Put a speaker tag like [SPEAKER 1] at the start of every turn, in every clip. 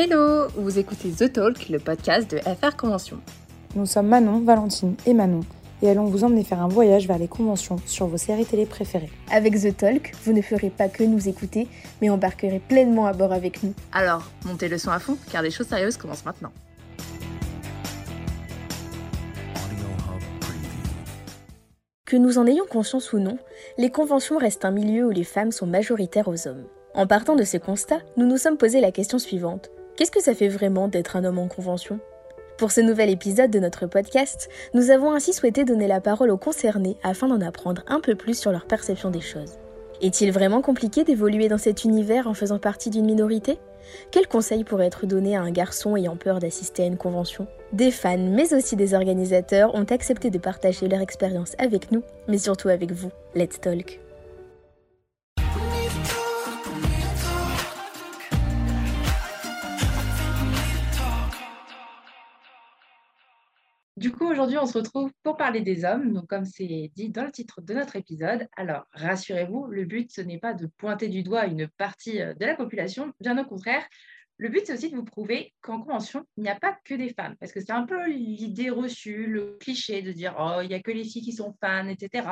[SPEAKER 1] Hello, vous écoutez The Talk, le podcast de FR Convention.
[SPEAKER 2] Nous sommes Manon, Valentine et Manon et allons vous emmener faire un voyage vers les conventions sur vos séries télé préférées.
[SPEAKER 3] Avec The Talk, vous ne ferez pas que nous écouter, mais embarquerez pleinement à bord avec nous.
[SPEAKER 1] Alors, montez le son à fond, car les choses sérieuses commencent maintenant.
[SPEAKER 3] Que nous en ayons conscience ou non, les conventions restent un milieu où les femmes sont majoritaires aux hommes. En partant de ce constat, nous nous sommes posé la question suivante. Qu'est-ce que ça fait vraiment d'être un homme en convention? Pour ce nouvel épisode de notre podcast, nous avons ainsi souhaité donner la parole aux concernés afin d'en apprendre un peu plus sur leur perception des choses. Est-il vraiment compliqué d'évoluer dans cet univers en faisant partie d'une minorité? Quels conseils pourraient être donnés à un garçon ayant peur d'assister à une convention? Des fans, mais aussi des organisateurs, ont accepté de partager leur expérience avec nous, mais surtout avec vous. Let's Talk
[SPEAKER 1] aujourd'hui, on se retrouve pour parler des hommes. Donc, comme c'est dit dans le titre de notre épisode, alors rassurez-vous, le but, ce n'est pas de pointer du doigt une partie euh, de la population, bien au contraire. Le but, c'est aussi de vous prouver qu'en convention, il n'y a pas que des femmes. Parce que c'est un peu l'idée reçue, le cliché de dire Oh, il n'y a que les filles qui sont fans, etc.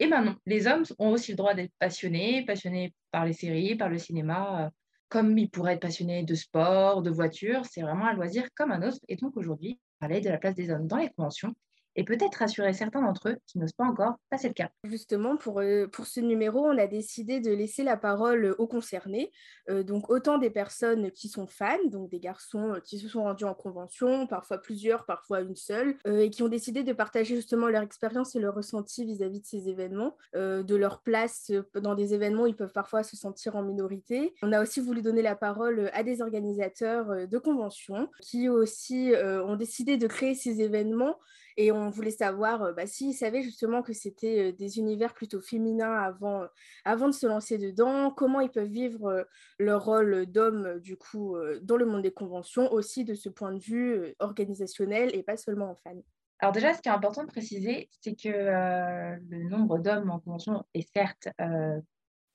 [SPEAKER 1] Et ben non, les hommes ont aussi le droit d'être passionnés, passionnés par les séries, par le cinéma, euh, comme ils pourraient être passionnés de sport, de voiture. C'est vraiment un loisir comme un autre. Et donc aujourd'hui, parler de la place des hommes dans les conventions et peut-être rassurer certains d'entre eux qui n'osent pas encore passer le cap.
[SPEAKER 3] Justement, pour, euh, pour ce numéro, on a décidé de laisser la parole aux concernés, euh, donc autant des personnes qui sont fans, donc des garçons euh, qui se sont rendus en convention, parfois plusieurs, parfois une seule, et qui ont décidé de partager justement leur expérience et leur ressenti vis-à-vis de ces événements, de leur place dans des événements où ils peuvent parfois se sentir en minorité. On a aussi voulu donner la parole à des organisateurs de conventions qui aussi ont décidé de créer ces événements et on voulait savoir euh, bah, s'ils savaient justement que c'était euh, des univers plutôt féminins avant, euh, avant de se lancer dedans, comment ils peuvent vivre leur rôle d'homme du coup dans le monde des conventions, aussi de ce point de vue organisationnel et pas seulement en fan.
[SPEAKER 1] Alors déjà, ce qui est important de préciser, c'est que le nombre d'hommes en convention est certes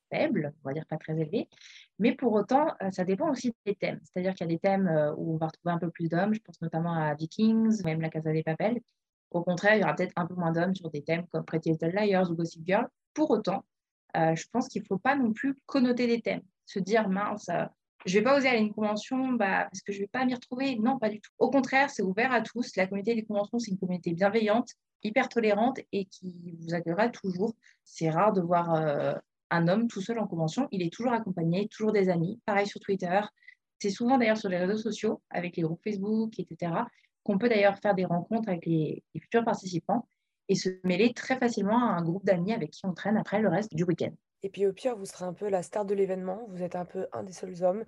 [SPEAKER 1] faible, on va dire pas très élevé, mais pour autant, ça dépend aussi des thèmes. C'est-à-dire qu'il y a des thèmes où on va retrouver un peu plus d'hommes, je pense notamment à Vikings, même la Casa des Papels, au contraire, il y aura peut-être un peu moins d'hommes sur des thèmes comme Pretty Little Liars ou Gossip Girl. Pour autant, euh, je pense qu'il ne faut pas non plus connoter les thèmes. Se dire, mince, euh, je ne vais pas oser aller à une convention bah, parce que je ne vais pas m'y retrouver. Non, pas du tout. Au contraire, c'est ouvert à tous. La communauté des conventions, c'est une communauté bienveillante, hyper tolérante et qui vous accueillera toujours. C'est rare de voir euh, un homme tout seul en convention. Il est toujours accompagné, toujours des amis. Pareil sur Twitter. C'est souvent d'ailleurs sur les réseaux sociaux, avec les groupes Facebook, etc qu'on peut d'ailleurs faire des rencontres avec les, futurs participants et se mêler très facilement à un groupe d'amis avec qui on traîne après le reste du week-end.
[SPEAKER 2] Et puis au pire, vous serez un peu la star de l'événement, vous êtes un peu un des seuls hommes,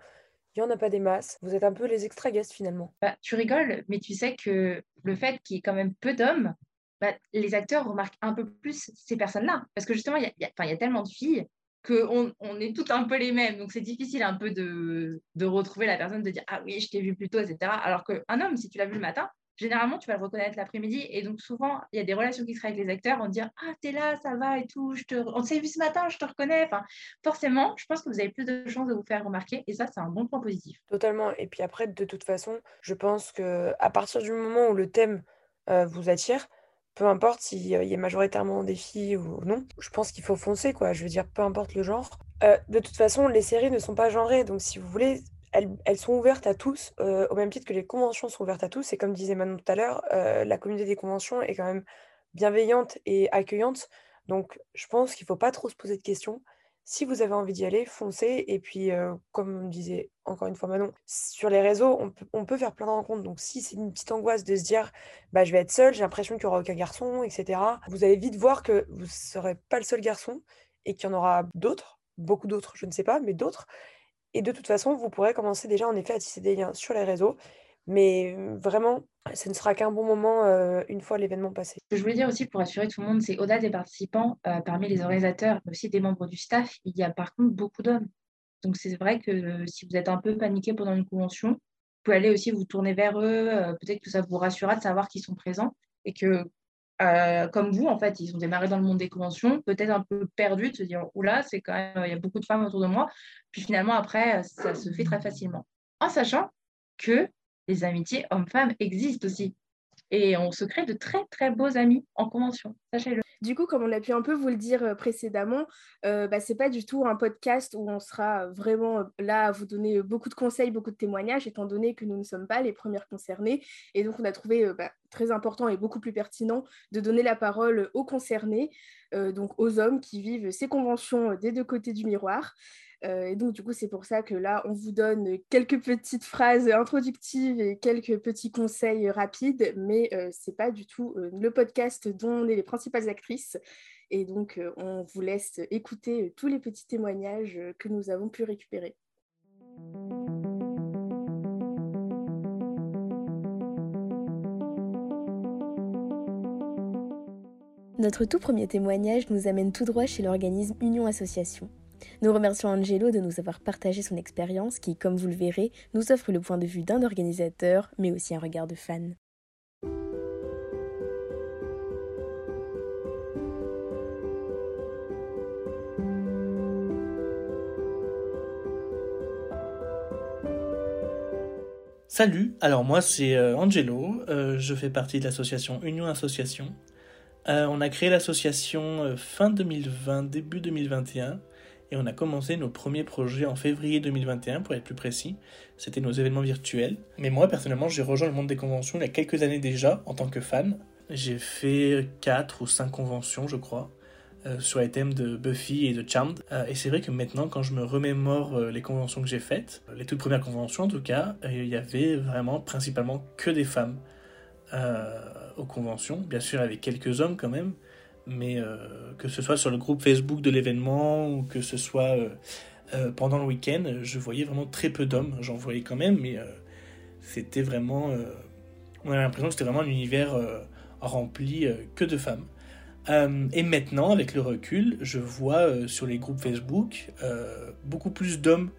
[SPEAKER 2] il n'y en a pas des masses, vous êtes un peu les extra guests finalement.
[SPEAKER 1] Bah, tu rigoles, mais tu sais que le fait qu'il y ait quand même peu d'hommes, bah, les acteurs remarquent un peu plus ces personnes-là. Parce que justement, il y, y, a tellement de filles qu'on on est toutes un peu les mêmes. Donc, c'est difficile un peu de, retrouver la personne, de dire Ah oui, je t'ai vu plus tôt, etc. Alors qu'un homme, si tu l'as vu le matin, généralement, tu vas le reconnaître l'après-midi. Et donc, souvent, il y a des relations qui se créent avec les acteurs. On dit Ah, t'es là, ça va et tout. Je te... On s'est vu ce matin, je te reconnais. Forcément, je pense que vous avez plus de chances de vous faire remarquer. Et ça, c'est un bon point positif.
[SPEAKER 2] Totalement. Et puis après, de toute façon, je pense que à partir du moment où le thème euh, vous attire, peu importe s'il y a majoritairement des filles ou non, je pense qu'il faut foncer, quoi. Je veux dire, peu importe le genre. Euh, de toute façon, les séries ne sont pas genrées, donc si vous voulez, elles, sont ouvertes à tous, euh, au même titre que les conventions sont ouvertes à tous. Et comme disait Manon tout à l'heure, euh, la communauté des conventions est quand même bienveillante et accueillante. Donc, je pense qu'il ne faut pas trop se poser de questions. Si vous avez envie d'y aller, foncez. Et puis, comme disait encore une fois Manon, sur les réseaux, on peut, on peut faire plein de rencontres. Donc, si c'est une petite angoisse de se dire, bah, je vais être seule, j'ai l'impression qu'il n'y aura aucun garçon, etc., vous allez vite voir que vous ne serez pas le seul garçon et qu'il y en aura d'autres, beaucoup d'autres, je ne sais pas, mais d'autres. Et de toute façon, vous pourrez commencer déjà en effet à tisser des liens sur les réseaux. Mais vraiment, ce ne sera qu'un bon moment une fois l'événement passé.
[SPEAKER 1] Ce que je voulais dire aussi pour assurer tout le monde, c'est au-delà des participants, parmi les organisateurs, mais aussi des membres du staff, il y a par contre beaucoup d'hommes. Donc c'est vrai que si vous êtes un peu paniqué pendant une convention, vous pouvez aller aussi vous tourner vers eux. Peut-être que ça vous rassurera de savoir qu'ils sont présents et que, comme vous, en fait, ils ont démarré dans le monde des conventions, peut-être un peu perdus de se dire, oula, c'est quand même, il y a beaucoup de femmes autour de moi. Puis finalement, après, ça se fait très facilement. En sachant que les amitiés hommes-femmes existent aussi. Et on se crée de très, très beaux amis en convention, sachez-le.
[SPEAKER 3] Du coup, comme on a pu un peu vous le dire euh, précédemment, euh, bah, pas du tout un podcast où on sera vraiment euh, là à vous donner beaucoup de conseils, beaucoup de témoignages, étant donné que nous ne sommes pas les premières concernées. Et donc, on a trouvé bah, très important et beaucoup plus pertinent de donner la parole aux concernés, donc aux hommes qui vivent ces conventions des deux côtés du miroir. Euh, et donc, du coup, c'est pour ça que là, on vous donne quelques petites phrases introductives et quelques petits conseils rapides, mais euh, ce n'est pas du tout euh, le podcast dont on est les principales actrices. Et donc, on vous laisse écouter tous les petits témoignages que nous avons pu récupérer.
[SPEAKER 4] Notre tout premier témoignage nous amène tout droit chez l'organisme Union Association. Nous remercions Angelo de nous avoir partagé son expérience qui, comme vous le verrez, nous offre le point de vue d'un organisateur, mais aussi un regard de fan.
[SPEAKER 5] Salut, alors moi c'est euh, Angelo, euh, je fais partie de l'association Union Association. Euh, on a créé l'association fin 2020, début 2021 et on a commencé nos premiers projets en février 2021 pour être plus précis. C'était nos événements virtuels. Mais moi personnellement j'ai rejoint le monde des conventions il y a quelques années déjà en tant que fan. J'ai fait 4 ou 5 conventions je crois. Euh, sur les thèmes de Buffy et de Charmed. Euh, et c'est vrai que maintenant, quand je me remémore euh, les conventions que j'ai faites, les toutes premières conventions en tout cas, il y avait vraiment principalement que des femmes aux conventions, bien sûr avec quelques hommes quand même, mais euh, que ce soit sur le groupe Facebook de l'événement ou que ce soit euh, euh, pendant le week-end, je voyais vraiment très peu d'hommes. J'en voyais quand même, mais c'était vraiment. on a l'impression que c'était vraiment un univers rempli que de femmes. et maintenant, avec le recul, je vois sur les groupes Facebook beaucoup plus d'hommes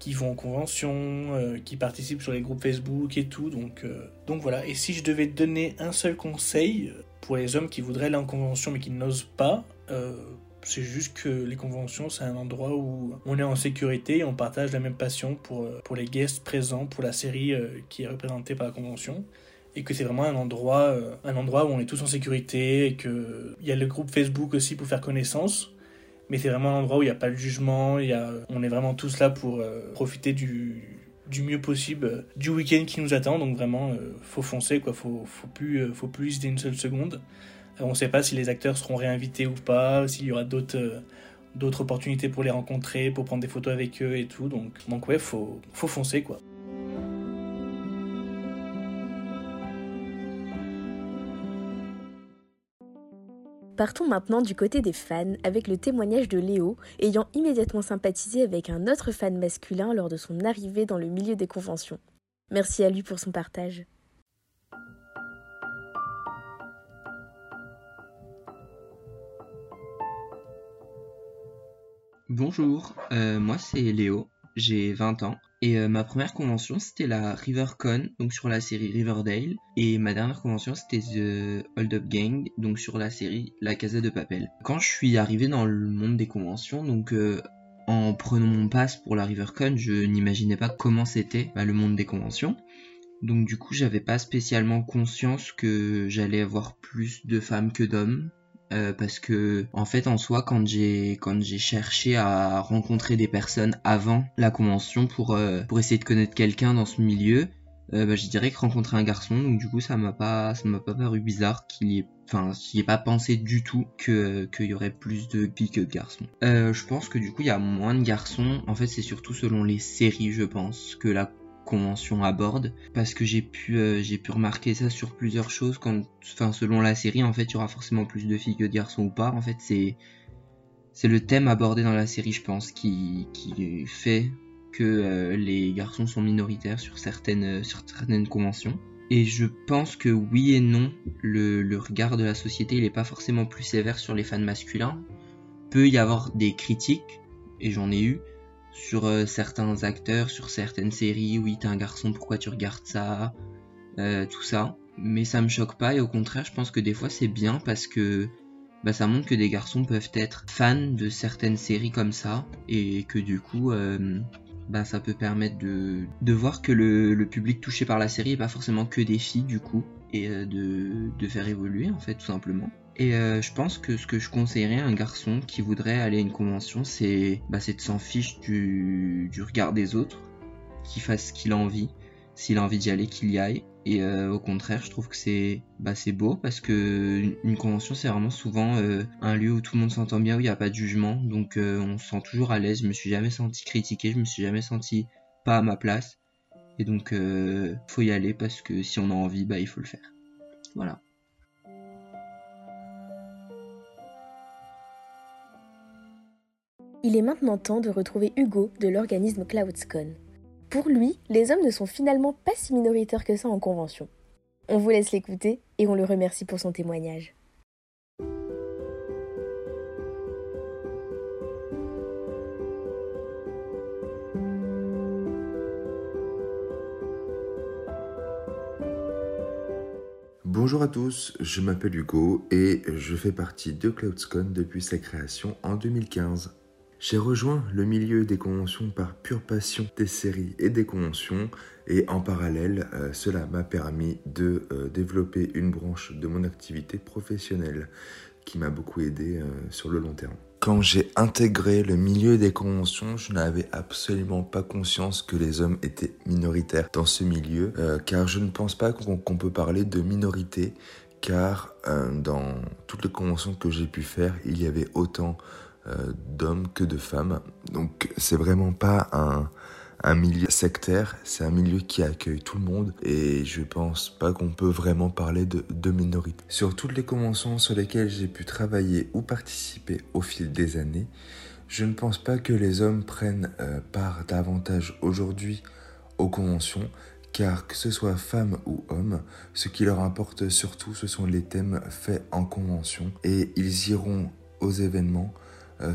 [SPEAKER 5] qui vont en convention, qui participent sur les groupes Facebook et tout. Donc, donc voilà. Et si je devais donner un seul conseil, pour les hommes qui voudraient aller en convention mais qui n'osent pas, euh, c'est juste que les conventions, c'est un endroit où on est en sécurité et on partage la même passion pour, euh, pour les guests présents, pour la série euh, qui est représentée par la convention. Et que c'est vraiment un endroit, un endroit où on est tous en sécurité et qu'il y a le groupe Facebook aussi pour faire connaissance. Mais c'est vraiment un endroit où il n'y a pas de jugement, y a, on est vraiment tous là pour profiter du, du mieux possible euh, du week-end qui nous attend. Donc vraiment, euh, faut foncer, quoi. Faut, faut plus, euh, faut plus hésiter une seule seconde. on ne sait pas si les acteurs seront réinvités ou pas, s'il y aura d'autres d'autres opportunités pour les rencontrer, pour prendre des photos avec eux et tout. Donc, donc ouais, faut, faut foncer, quoi.
[SPEAKER 4] Partons maintenant du côté des fans avec le témoignage de Léo, ayant immédiatement sympathisé avec un autre fan masculin lors de son arrivée dans le milieu des conventions. Merci à lui pour son partage.
[SPEAKER 6] Bonjour, euh, moi c'est Léo, j'ai 20 ans et euh, ma première convention, c'était la RiverCon, donc sur la série Riverdale. Et ma dernière convention, c'était The Hold Up Gang, donc sur la série La Casa de Papel. Quand je suis arrivé dans le monde des conventions, donc euh, en prenant mon pass pour la RiverCon, je n'imaginais pas comment c'était bah, le monde des conventions. Donc du coup, j'avais pas spécialement conscience que j'allais avoir plus de femmes que d'hommes. Euh, parce que en fait en soi quand j'ai quand j'ai cherché à rencontrer des personnes avant la convention pour euh, pour essayer de connaître quelqu'un dans ce milieu euh, bah, je dirais que rencontrer un garçon. Donc du coup ça m'a pas ça m'a pas paru bizarre qu'il y ait enfin j'y ai pas pensé du tout que qu'il y aurait plus de filles que de garçons. Je pense que du coup il y a moins de garçons. En fait c'est surtout selon les séries je pense que la convention aborde parce que j'ai pu euh, j'ai pu remarquer ça sur plusieurs choses quand enfin selon la série en fait il y aura forcément plus de filles que de garçons ou pas. En fait c'est c'est le thème abordé dans la série je pense qui, qui fait que euh, les garçons sont minoritaires sur certaines sur certaines conventions. Et je pense que oui et non le, le regard de la société il est pas forcément plus sévère sur les fans masculins. Peut y avoir des critiques et j'en ai eu sur euh, certains acteurs, sur certaines séries, oui t'es un garçon, pourquoi tu regardes ça, euh, tout ça. Mais ça me choque pas et au contraire je pense que des fois c'est bien parce que bah, ça montre que des garçons peuvent être fans de certaines séries comme ça et que du coup euh, bah, ça peut permettre de, voir que le, public touché par la série est pas forcément que des filles du coup, et de, de faire évoluer en fait tout simplement. Et euh, je pense que ce que je conseillerais à un garçon qui voudrait aller à une convention, c'est bah, de s'en fiche du, du regard des autres, qu'il fasse ce qu'il a envie, s'il a envie d'y aller, qu'il y aille. Et euh, au contraire, je trouve que c'est bah, beau parce que une convention, c'est vraiment souvent euh, un lieu où tout le monde s'entend bien, où il n'y a pas de jugement. Donc euh, on se sent toujours à l'aise. Je me suis jamais senti critiqué, je me suis jamais senti pas à ma place. Et donc euh, faut y aller parce que si on a envie, bah il faut le faire. Voilà.
[SPEAKER 4] Il est maintenant temps de retrouver Hugo de l'organisme CloudsCon. Pour lui, les hommes ne sont finalement pas si minoritaires que ça en convention. On vous laisse l'écouter et on le remercie pour son témoignage.
[SPEAKER 7] Bonjour à tous, je m'appelle Hugo et je fais partie de CloudsCon depuis sa création en 2015. J'ai rejoint le milieu des conventions par pure passion des séries et des conventions et en parallèle, euh, cela m'a permis de euh, développer une branche de mon activité professionnelle qui m'a beaucoup aidé euh, sur le long terme. Quand j'ai intégré le milieu des conventions, je n'avais absolument pas conscience que les hommes étaient minoritaires dans ce milieu, car je ne pense pas qu'on peut parler de minorité, car dans toutes les conventions que j'ai pu faire, il y avait autant d'hommes que de femmes. Donc c'est vraiment pas un, un milieu sectaire, c'est un milieu qui accueille tout le monde et je pense pas qu'on peut vraiment parler de, minorité. Sur toutes les conventions sur lesquelles j'ai pu travailler ou participer au fil des années, je ne pense pas que les hommes prennent euh, part davantage aujourd'hui aux conventions car que ce soit femmes ou hommes, ce qui leur importe surtout ce sont les thèmes faits en convention et ils iront aux événements euh,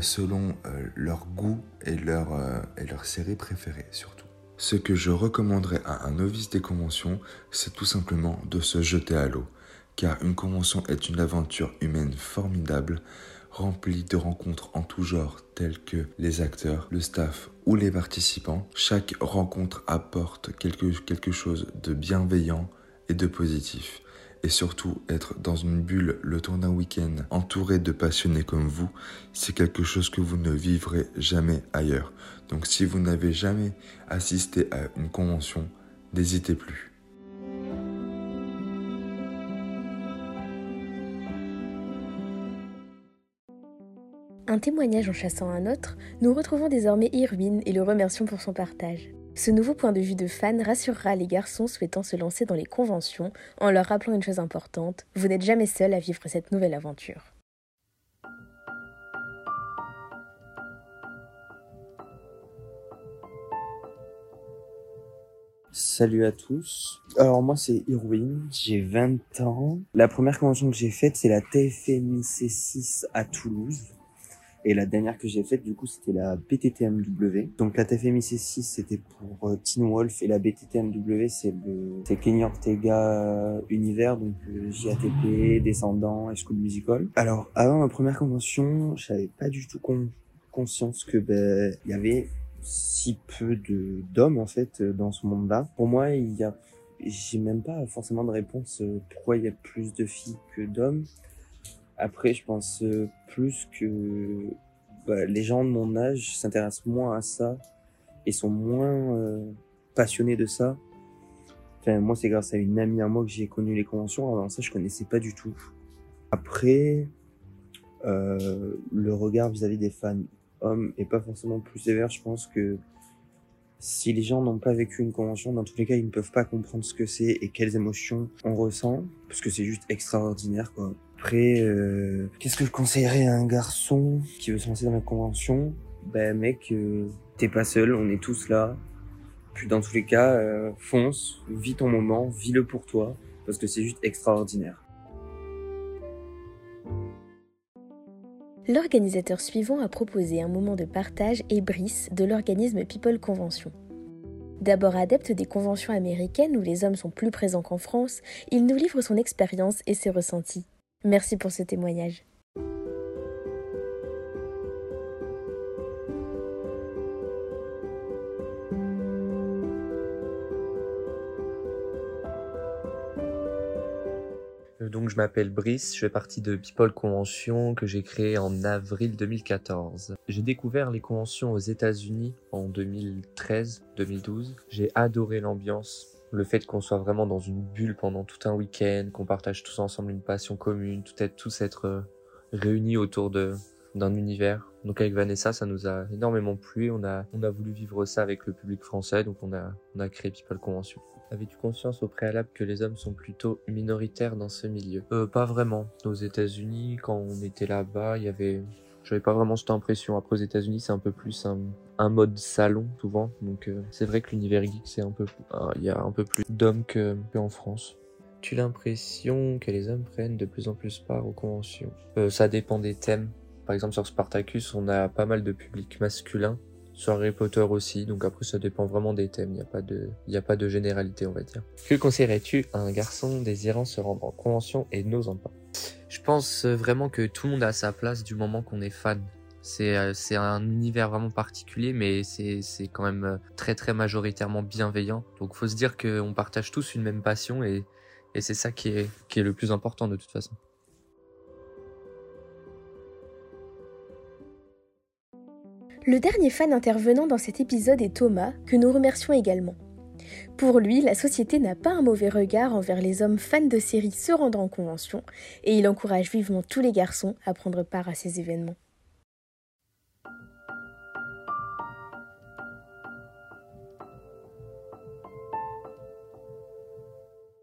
[SPEAKER 7] selon euh, leur goût et leur, euh, et leur série préférée surtout. Ce que je recommanderais à un novice des conventions, c'est tout simplement de se jeter à l'eau, car une convention est une aventure humaine formidable, remplie de rencontres en tout genre telles que les acteurs, le staff ou les participants. Chaque rencontre apporte quelque chose de bienveillant et de positif et surtout être dans une bulle le temps d'un week-end entouré de passionnés comme vous, c'est quelque chose que vous ne vivrez jamais ailleurs. Donc si vous n'avez jamais assisté à une convention, n'hésitez plus.
[SPEAKER 4] Un témoignage en chassant un autre, nous retrouvons désormais Irwin et le remercions pour son partage. Ce nouveau point de vue de fan rassurera les garçons souhaitant se lancer dans les conventions en leur rappelant une chose importante, vous n'êtes jamais seul à vivre cette nouvelle aventure.
[SPEAKER 8] Salut à tous. Alors moi c'est Irwin, j'ai 20 ans. La première convention que j'ai faite c'est la TFMIC6 à Toulouse. Et la dernière que j'ai faite du coup c'était la BTTMW. Donc la TFMIC6 c'était pour euh, Teen Wolf et la BTTMW c'est le c'est Kenny Ortega univers donc euh, JATP, Descendant School Musical. Alors avant ma première convention j'avais pas du tout con- conscience que ben il y avait si peu de d'hommes en fait euh, dans ce monde-là. Pour moi, il y a j'ai même pas forcément de réponse euh, pourquoi il y a plus de filles que d'hommes. Après, je pense euh, plus que bah, les gens de mon âge s'intéressent moins à ça et sont moins euh, passionnés de ça. Enfin, moi, c'est grâce à une amie à moi que j'ai connu les conventions. Avant ça, je connaissais pas du tout. Après, euh, le regard vis-à-vis des fans hommes est pas forcément plus sévère. Je pense que si les gens n'ont pas vécu une convention, dans tous les cas, ils ne peuvent pas comprendre ce que c'est et quelles émotions on ressent, parce que c'est juste extraordinaire, quoi. Après, euh, qu'est-ce que je conseillerais à un garçon qui veut se lancer dans la convention? Ben, mec, euh, t'es pas seul, on est tous là. Puis dans tous les cas, euh, fonce, vis ton moment, vis-le pour toi, parce que c'est juste extraordinaire.
[SPEAKER 4] L'organisateur suivant a proposé un moment de partage et Brice de l'organisme People Convention. D'abord adepte des conventions américaines où les hommes sont plus présents qu'en France, il nous livre son expérience et ses ressentis. Merci pour ce témoignage.
[SPEAKER 9] Euh, donc je m'appelle Brice, je fais partie de People Convention que j'ai créé en avril 2014. J'ai découvert les conventions aux États-Unis en 2013-2012. J'ai adoré l'ambiance, le fait qu'on soit vraiment dans une bulle pendant tout un week-end, qu'on partage tous ensemble une passion commune, tout être, tous être euh, réunis autour de d'un univers. Donc avec Vanessa, ça nous a énormément plu. On a, on a voulu vivre ça avec le public français, donc on a, on a créé People Convention. Avais-tu conscience au préalable que les hommes sont plutôt minoritaires dans ce milieu? Euh, Pas vraiment. Aux États-Unis, quand on était là-bas, il y avait, j'avais pas vraiment cette impression. Après aux États-Unis, c'est un peu plus un, un mode salon souvent. Donc euh, c'est vrai que l'univers geek, c'est un peu, euh, il y a un peu plus d'hommes que qu'en France. Tu l'impression que les hommes prennent de plus en plus part aux conventions? Euh, Ça dépend des thèmes. Par exemple, sur Spartacus, on a pas mal de public masculin. Sur Harry Potter aussi, donc après ça dépend vraiment des thèmes, il n'y a, pas de, il y a pas de généralité on va dire. Que conseillerais-tu à un garçon désirant se rendre en convention et n'osant pas? Je pense vraiment que tout le monde a sa place du moment qu'on est fan. C'est euh, c'est un univers vraiment particulier, mais c'est quand même euh, très très majoritairement bienveillant. Donc faut se dire qu'on partage tous une même passion et, et c'est ça qui est, qui est le plus important de toute façon.
[SPEAKER 4] Le dernier fan intervenant dans cet épisode est Thomas, que nous remercions également. Pour lui, la société n'a pas un mauvais regard envers les hommes fans de séries se rendant en convention, et il encourage vivement tous les garçons à prendre part à ces événements.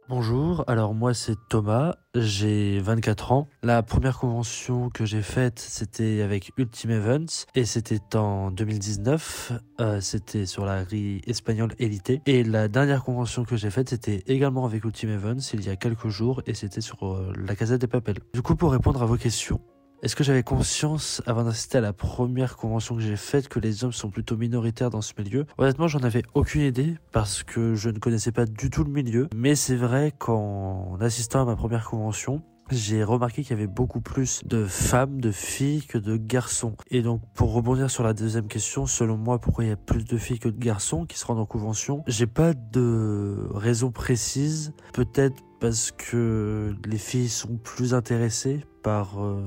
[SPEAKER 10] Bonjour, alors moi c'est Thomas, j'ai 24 ans. La première convention que j'ai faite c'était avec Ultime Events et c'était en 2019, euh, c'était sur la grille espagnole Elite. Et la dernière convention que j'ai faite c'était également avec Ultime Events il y a quelques jours et c'était sur euh, la Casette des Papels. Du coup pour répondre à vos questions, est-ce que j'avais conscience, avant d'assister à la première convention que j'ai faite, que les hommes sont plutôt minoritaires dans ce milieu? Honnêtement, j'en avais aucune idée parce que je ne connaissais pas du tout le milieu. Mais c'est vrai qu'en assistant à ma première convention, j'ai remarqué qu'il y avait beaucoup plus de femmes, de filles que de garçons. Et donc, pour rebondir sur la deuxième question, selon moi, pourquoi il y a plus de filles que de garçons qui se rendent en convention J'ai pas de raison précise. Peut-être parce que les filles sont plus intéressées par, euh,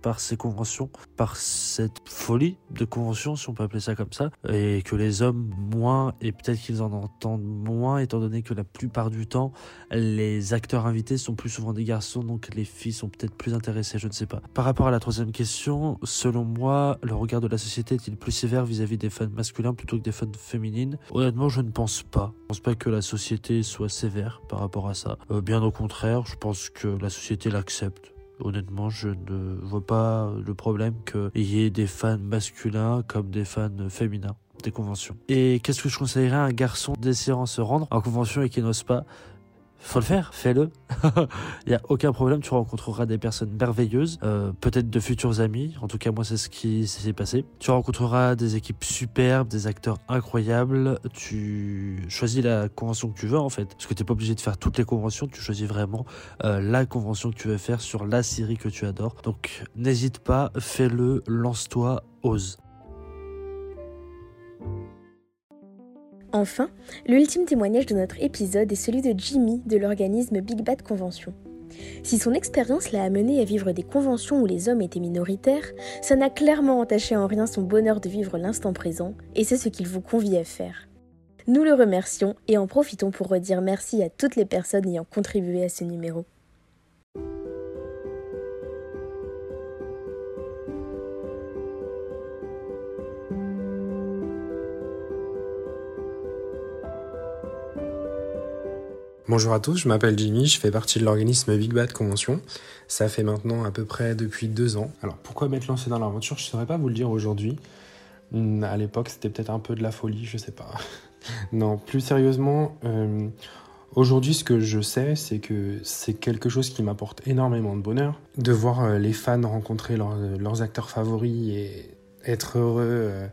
[SPEAKER 10] par ces conventions, par cette folie de convention, si on peut appeler ça comme ça, et que les hommes moins, et peut-être qu'ils en entendent moins, étant donné que la plupart du temps, les acteurs invités sont plus souvent des garçons, donc les filles sont peut-être plus intéressées, je ne sais pas. Par rapport à la troisième question, selon moi, le regard de la société est-il plus sévère vis-à-vis des fans masculins plutôt que des fans féminines? Honnêtement, je ne pense pas. Je pense pas que la société soit sévère par rapport à ça. Euh, bien au contraire, je pense que la société l'accepte. Honnêtement, je ne vois pas le problème qu'il y ait des fans masculins comme des fans féminins des conventions. Et qu'est-ce que je conseillerais à un garçon désirant se rendre en convention et qui n'ose pas faut le faire, fais-le. Il n'y a aucun problème, tu rencontreras des personnes merveilleuses, euh, peut-être de futurs amis, en tout cas moi c'est ce qui s'est passé. Tu rencontreras des équipes superbes, des acteurs incroyables, tu choisis la convention que tu veux en fait, parce que tu n'es pas obligé de faire toutes les conventions, tu choisis vraiment euh, la convention que tu veux faire sur la série que tu adores. Donc n'hésite pas, fais-le, lance-toi, ose.
[SPEAKER 4] Enfin, l'ultime témoignage de notre épisode est celui de Jimmy de l'organisme Big Bad Convention. Si son expérience l'a amené à vivre des conventions où les hommes étaient minoritaires, ça n'a clairement entaché en rien son bonheur de vivre l'instant présent, et c'est ce qu'il vous convie à faire. Nous le remercions et en profitons pour redire merci à toutes les personnes ayant contribué à ce numéro.
[SPEAKER 11] Bonjour à tous, je m'appelle Jimmy, je fais partie de l'organisme Big Bad Convention. Ça fait maintenant à peu près depuis deux ans. Alors pourquoi m'être lancé dans l'aventure, je ne saurais pas vous le dire aujourd'hui. Hmm, À l'époque, c'était peut-être un peu de la folie, je sais pas. non, plus sérieusement, euh, aujourd'hui, ce que je sais, c'est que c'est quelque chose qui m'apporte énormément de bonheur. De voir euh, les fans rencontrer leurs, leurs acteurs favoris et être heureux, euh,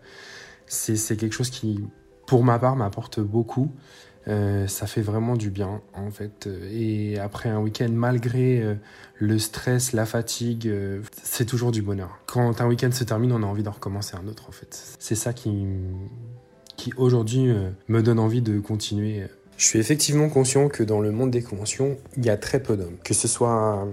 [SPEAKER 11] c'est quelque chose qui, pour ma part, m'apporte beaucoup. Euh, ça fait vraiment du bien en fait. Et après un week-end, malgré euh, le stress, la fatigue, euh, c'est toujours du bonheur. Quand un week-end se termine, on a envie d'en recommencer un autre en fait. C'est ça qui, qui aujourd'hui euh, me donne envie de continuer. Je suis effectivement conscient que dans le monde des conventions, il y a très peu d'hommes. Que ce soit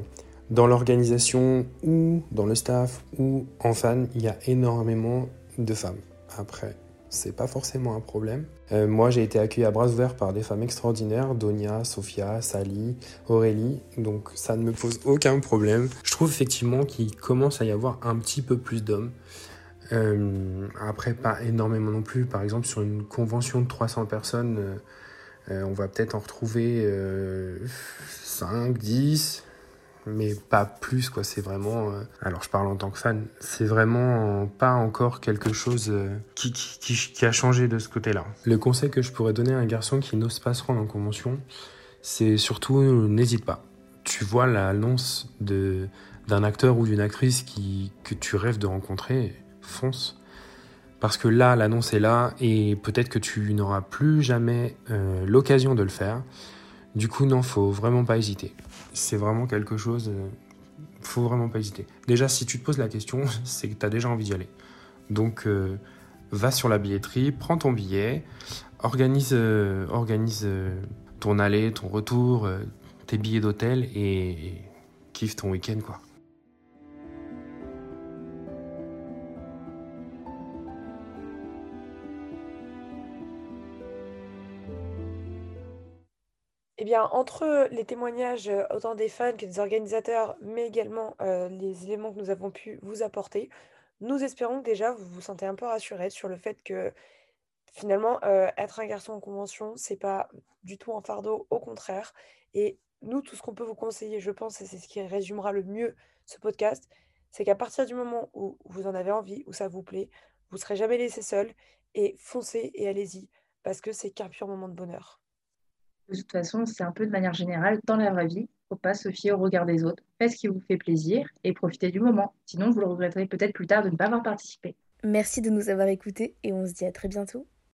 [SPEAKER 11] dans l'organisation ou dans le staff ou en fan, il y a énormément de femmes. Après, c'est pas forcément un problème. Euh, moi, j'ai été accueilli à bras ouverts par des femmes extraordinaires, Donia, Sophia, Sally, Aurélie, donc ça ne me pose aucun problème. Je trouve effectivement qu'il commence à y avoir un petit peu plus d'hommes. Euh, après, pas énormément non plus. Par exemple, sur une convention de 300 personnes, euh, on va peut-être en retrouver 5, 10, mais pas plus quoi. C'est vraiment euh, alors je parle en tant que fan c'est vraiment pas encore quelque chose euh, qui, qui, a changé de ce côté là le conseil que je pourrais donner à un garçon qui n'ose pas se rendre en convention c'est surtout n'hésite pas. Tu vois l'annonce de d'un acteur ou d'une actrice que tu rêves de rencontrer fonce. Parce que là l'annonce est là et peut-être que tu n'auras plus jamais euh, l'occasion de le faire. Du coup non faut vraiment pas hésiter c'est vraiment quelque chose. Euh, faut vraiment pas hésiter. Déjà, si tu te poses la question, c'est que tu as déjà envie d'y aller. Donc, euh, va sur la billetterie, prends ton billet, organise, euh, organise ton aller, ton retour, tes billets d'hôtel et, et kiffe ton week-end, quoi.
[SPEAKER 2] Eh bien, entre les témoignages autant des fans que des organisateurs, mais également les éléments que nous avons pu vous apporter, nous espérons que déjà vous vous sentez un peu rassuré sur le fait que finalement, être un garçon en convention, c'est pas du tout un fardeau, au contraire. Et nous, tout ce qu'on peut vous conseiller, je pense, et c'est ce qui résumera le mieux ce podcast, c'est qu'à partir du moment où vous en avez envie, où ça vous plaît, vous serez jamais laissé seul et foncez et allez-y parce que c'est qu'un pur moment de bonheur.
[SPEAKER 1] De toute façon, c'est un peu de manière générale, dans la vraie vie, faut pas se fier au regard des autres. Faites ce qui vous fait plaisir et profitez du moment. Sinon, vous le regretterez peut-être plus tard de ne pas avoir participé.
[SPEAKER 4] Merci de nous avoir écoutés et on se dit à très bientôt.